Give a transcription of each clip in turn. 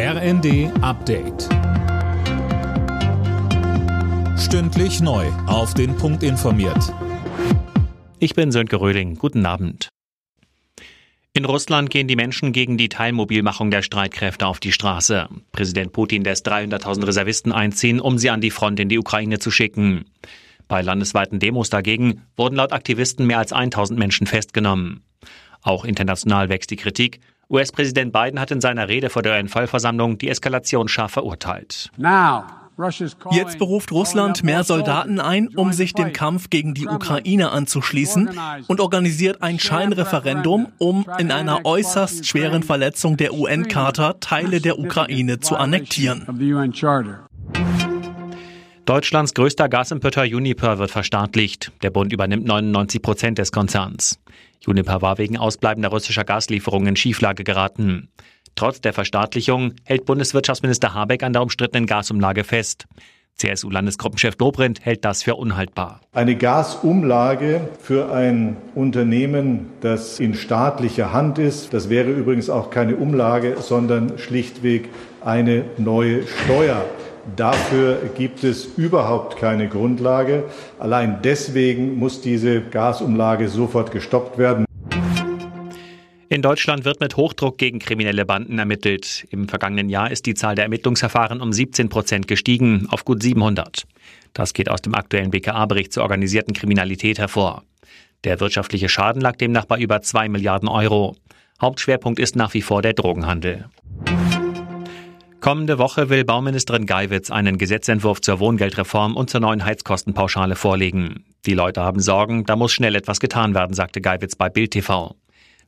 RND Update. Stündlich neu. Auf den Punkt informiert. Ich bin Sönke Röhling. Guten Abend. In Russland gehen die Menschen gegen die Teilmobilmachung der Streitkräfte auf die Straße. Präsident Putin lässt 300.000 Reservisten einziehen, um sie an die Front in die Ukraine zu schicken. Bei landesweiten Demos dagegen wurden laut Aktivisten mehr als 1000 Menschen festgenommen. Auch international wächst die Kritik. US-Präsident Biden hat in seiner Rede vor der UN-Vollversammlung die Eskalation scharf verurteilt. Jetzt beruft Russland mehr Soldaten ein, um sich dem Kampf gegen die Ukraine anzuschließen und organisiert ein Scheinreferendum, um in einer äußerst schweren Verletzung der UN-Charta Teile der Ukraine zu annektieren. Deutschlands größter Gasimporteur Uniper wird verstaatlicht. Der Bund übernimmt 99 Prozent des Konzerns. Uniper war wegen ausbleibender russischer Gaslieferungen in Schieflage geraten. Trotz der Verstaatlichung hält Bundeswirtschaftsminister Habeck an der umstrittenen Gasumlage fest. CSU-Landesgruppenchef Dobrindt hält das für unhaltbar. Eine Gasumlage für ein Unternehmen, das in staatlicher Hand ist, das wäre übrigens auch keine Umlage, sondern schlichtweg eine neue Steuer. Dafür gibt es überhaupt keine Grundlage. Allein deswegen muss diese Gasumlage sofort gestoppt werden. In Deutschland wird mit Hochdruck gegen kriminelle Banden ermittelt. Im vergangenen Jahr ist die Zahl der Ermittlungsverfahren um 17 Prozent gestiegen auf gut 700. Das geht aus dem aktuellen BKA-Bericht zur organisierten Kriminalität hervor. Der wirtschaftliche Schaden lag demnach bei über 2 Milliarden Euro. Hauptschwerpunkt ist nach wie vor der Drogenhandel. Kommende Woche will Bauministerin Geiwitz einen Gesetzentwurf zur Wohngeldreform und zur neuen Heizkostenpauschale vorlegen. Die Leute haben Sorgen, da muss schnell etwas getan werden, sagte Geiwitz bei Bild TV.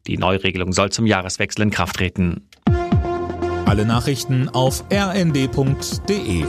Die Neuregelung soll zum Jahreswechsel in Kraft treten. Alle Nachrichten auf rnd.de